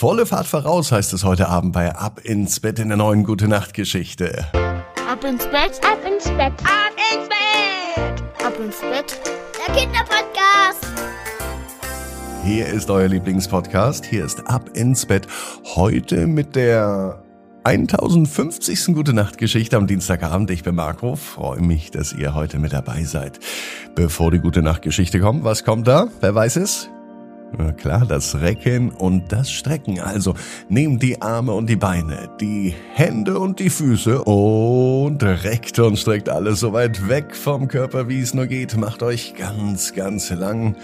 Volle Fahrt voraus heißt es heute Abend bei Ab ins Bett in der neuen Gute Nacht Geschichte. Ab ins Bett, Ab ins Bett. ab ins Bett, ab ins Bett. Der Kinderpodcast. Hier ist euer Lieblingspodcast. Hier ist Ab ins Bett. Heute mit der 1050. Gute Nacht Geschichte am Dienstagabend. Ich bin Marco. Freue mich, dass ihr heute mit dabei seid. Bevor die Gute Nacht Geschichte kommt, was kommt da? Wer weiß es? Na klar, das Recken und das Strecken. Also nehmt die Arme und die Beine, die Hände und die Füße und reckt und streckt alles so weit weg vom Körper, wie es nur geht. Macht euch ganz, ganz lang.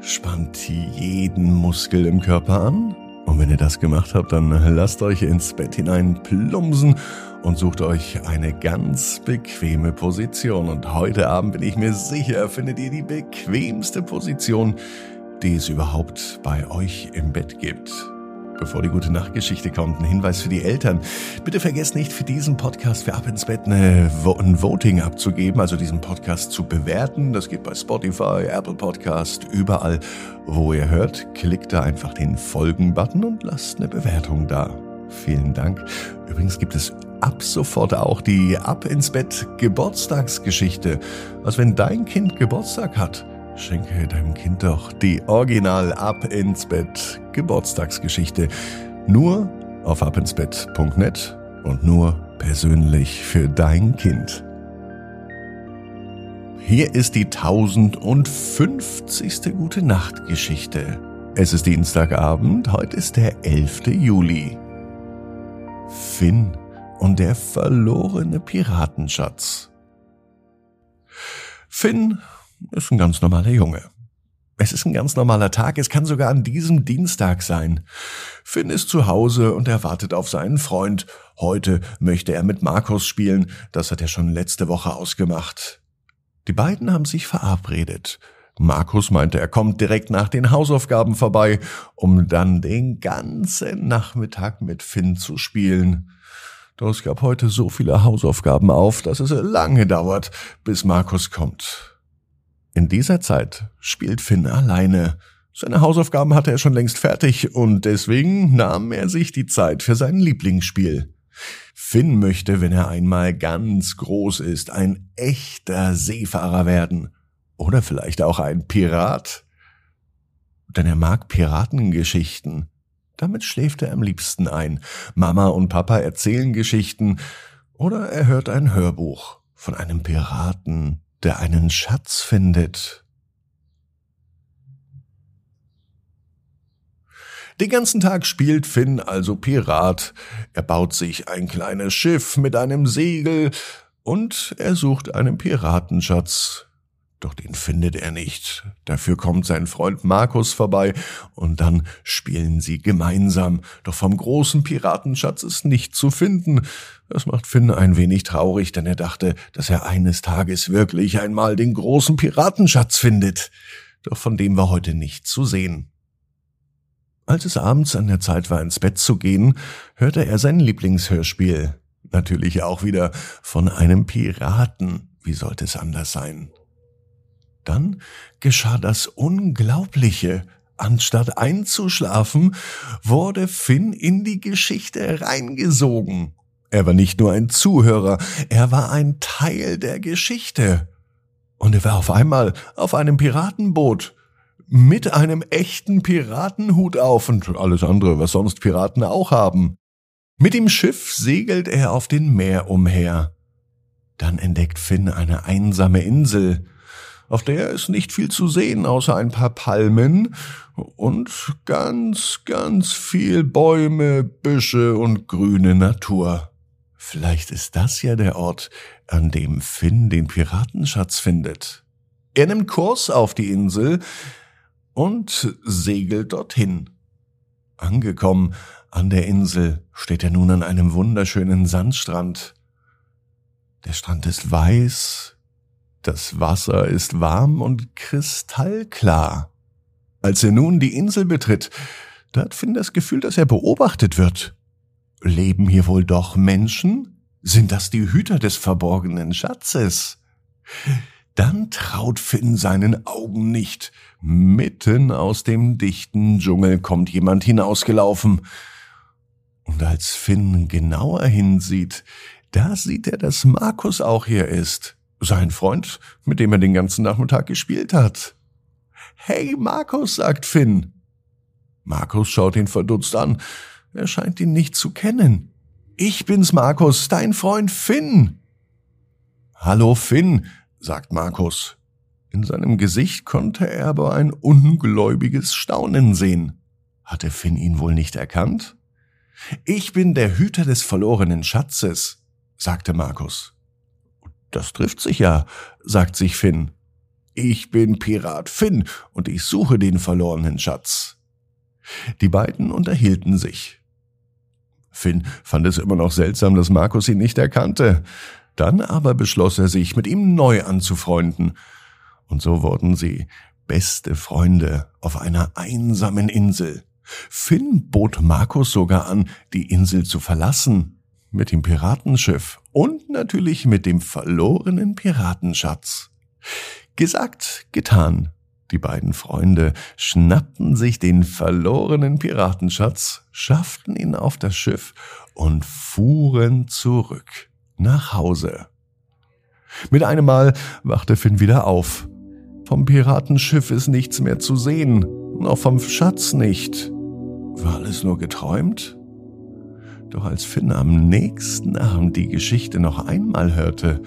Spannt jeden Muskel im Körper an. Und wenn ihr das gemacht habt, dann lasst euch ins Bett hinein plumpsen und sucht euch eine ganz bequeme Position. Und heute Abend bin ich mir sicher, findet ihr die bequemste Position, die es überhaupt bei euch im Bett gibt. Bevor die gute Nachtgeschichte kommt, ein Hinweis für die Eltern. Bitte vergesst nicht, für diesen Podcast für Ab ins Bett eine, ein Voting abzugeben, also diesen Podcast zu bewerten. Das geht bei Spotify, Apple Podcast, überall, wo ihr hört. Klickt da einfach den Folgen-Button und lasst eine Bewertung da. Vielen Dank. Übrigens gibt es ab sofort auch die Ab ins Bett Geburtstagsgeschichte. Also wenn dein Kind Geburtstag hat, Schenke deinem Kind doch die Original Ab ins Bett Geburtstagsgeschichte. Nur auf abinsbett.net und nur persönlich für dein Kind. Hier ist die 1050. Gute Nacht Geschichte. Es ist Dienstagabend, heute ist der 11. Juli. Finn und der verlorene Piratenschatz. Finn ist ein ganz normaler Junge. Es ist ein ganz normaler Tag, es kann sogar an diesem Dienstag sein. Finn ist zu Hause und er wartet auf seinen Freund. Heute möchte er mit Markus spielen, das hat er schon letzte Woche ausgemacht. Die beiden haben sich verabredet. Markus meinte, er kommt direkt nach den Hausaufgaben vorbei, um dann den ganzen Nachmittag mit Finn zu spielen. Doch es gab heute so viele Hausaufgaben auf, dass es lange dauert, bis Markus kommt. In dieser Zeit spielt Finn alleine. Seine Hausaufgaben hatte er schon längst fertig und deswegen nahm er sich die Zeit für sein Lieblingsspiel. Finn möchte, wenn er einmal ganz groß ist, ein echter Seefahrer werden. Oder vielleicht auch ein Pirat. Denn er mag Piratengeschichten. Damit schläft er am liebsten ein. Mama und Papa erzählen Geschichten oder er hört ein Hörbuch von einem Piraten, der einen Schatz findet. Den ganzen Tag spielt Finn also Pirat. Er baut sich ein kleines Schiff mit einem Segel und er sucht einen Piratenschatz. Doch den findet er nicht. Dafür kommt sein Freund Markus vorbei und dann spielen sie gemeinsam. Doch vom großen Piratenschatz ist nicht zu finden. Das macht Finn ein wenig traurig, denn er dachte, dass er eines Tages wirklich einmal den großen Piratenschatz findet. Doch von dem war heute nicht zu sehen. Als es abends an der Zeit war, ins Bett zu gehen, hörte er sein Lieblingshörspiel. Natürlich auch wieder von einem Piraten. Wie sollte es anders sein? Dann geschah das Unglaubliche. Anstatt einzuschlafen, wurde Finn in die Geschichte reingesogen. Er war nicht nur ein Zuhörer, er war ein Teil der Geschichte. Und er war auf einmal auf einem Piratenboot mit einem echten Piratenhut auf und alles andere, was sonst Piraten auch haben. Mit dem Schiff segelt er auf den Meer umher. Dann entdeckt Finn eine einsame Insel auf der ist nicht viel zu sehen außer ein paar Palmen und ganz, ganz viel Bäume, Büsche und grüne Natur. Vielleicht ist das ja der Ort, an dem Finn den Piratenschatz findet. Er nimmt Kurs auf die Insel und segelt dorthin. Angekommen an der Insel steht er nun an einem wunderschönen Sandstrand. Der Strand ist weiß, das Wasser ist warm und kristallklar. Als er nun die Insel betritt, da hat Finn das Gefühl, dass er beobachtet wird. Leben hier wohl doch Menschen? Sind das die Hüter des verborgenen Schatzes? Dann traut Finn seinen Augen nicht. Mitten aus dem dichten Dschungel kommt jemand hinausgelaufen. Und als Finn genauer hinsieht, da sieht er, dass Markus auch hier ist. Sein Freund, mit dem er den ganzen Nachmittag gespielt hat. Hey, Markus, sagt Finn. Markus schaut ihn verdutzt an. Er scheint ihn nicht zu kennen. Ich bin's, Markus, dein Freund Finn. Hallo, Finn, sagt Markus. In seinem Gesicht konnte er aber ein ungläubiges Staunen sehen. Hatte Finn ihn wohl nicht erkannt? Ich bin der Hüter des verlorenen Schatzes, sagte Markus. Das trifft sich ja, sagt sich Finn. Ich bin Pirat Finn und ich suche den verlorenen Schatz. Die beiden unterhielten sich. Finn fand es immer noch seltsam, dass Markus ihn nicht erkannte. Dann aber beschloss er sich, mit ihm neu anzufreunden. Und so wurden sie beste Freunde auf einer einsamen Insel. Finn bot Markus sogar an, die Insel zu verlassen, mit dem Piratenschiff und natürlich mit dem verlorenen Piratenschatz. Gesagt, getan. Die beiden Freunde schnappten sich den verlorenen Piratenschatz, schafften ihn auf das Schiff und fuhren zurück nach Hause. Mit einem Mal wachte Finn wieder auf. Vom Piratenschiff ist nichts mehr zu sehen, auch vom Schatz nicht. War alles nur geträumt? Doch als Finn am nächsten Abend die Geschichte noch einmal hörte,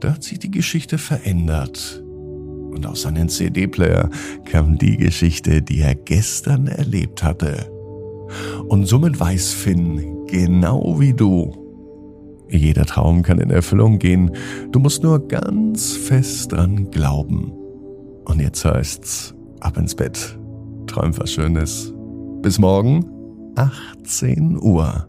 da hat sich die Geschichte verändert. Und aus seinem CD-Player kam die Geschichte, die er gestern erlebt hatte. Und somit weiß Finn, genau wie du, jeder Traum kann in Erfüllung gehen, du musst nur ganz fest dran glauben. Und jetzt heißt's, ab ins Bett, träum was Schönes. Bis morgen, 18 Uhr.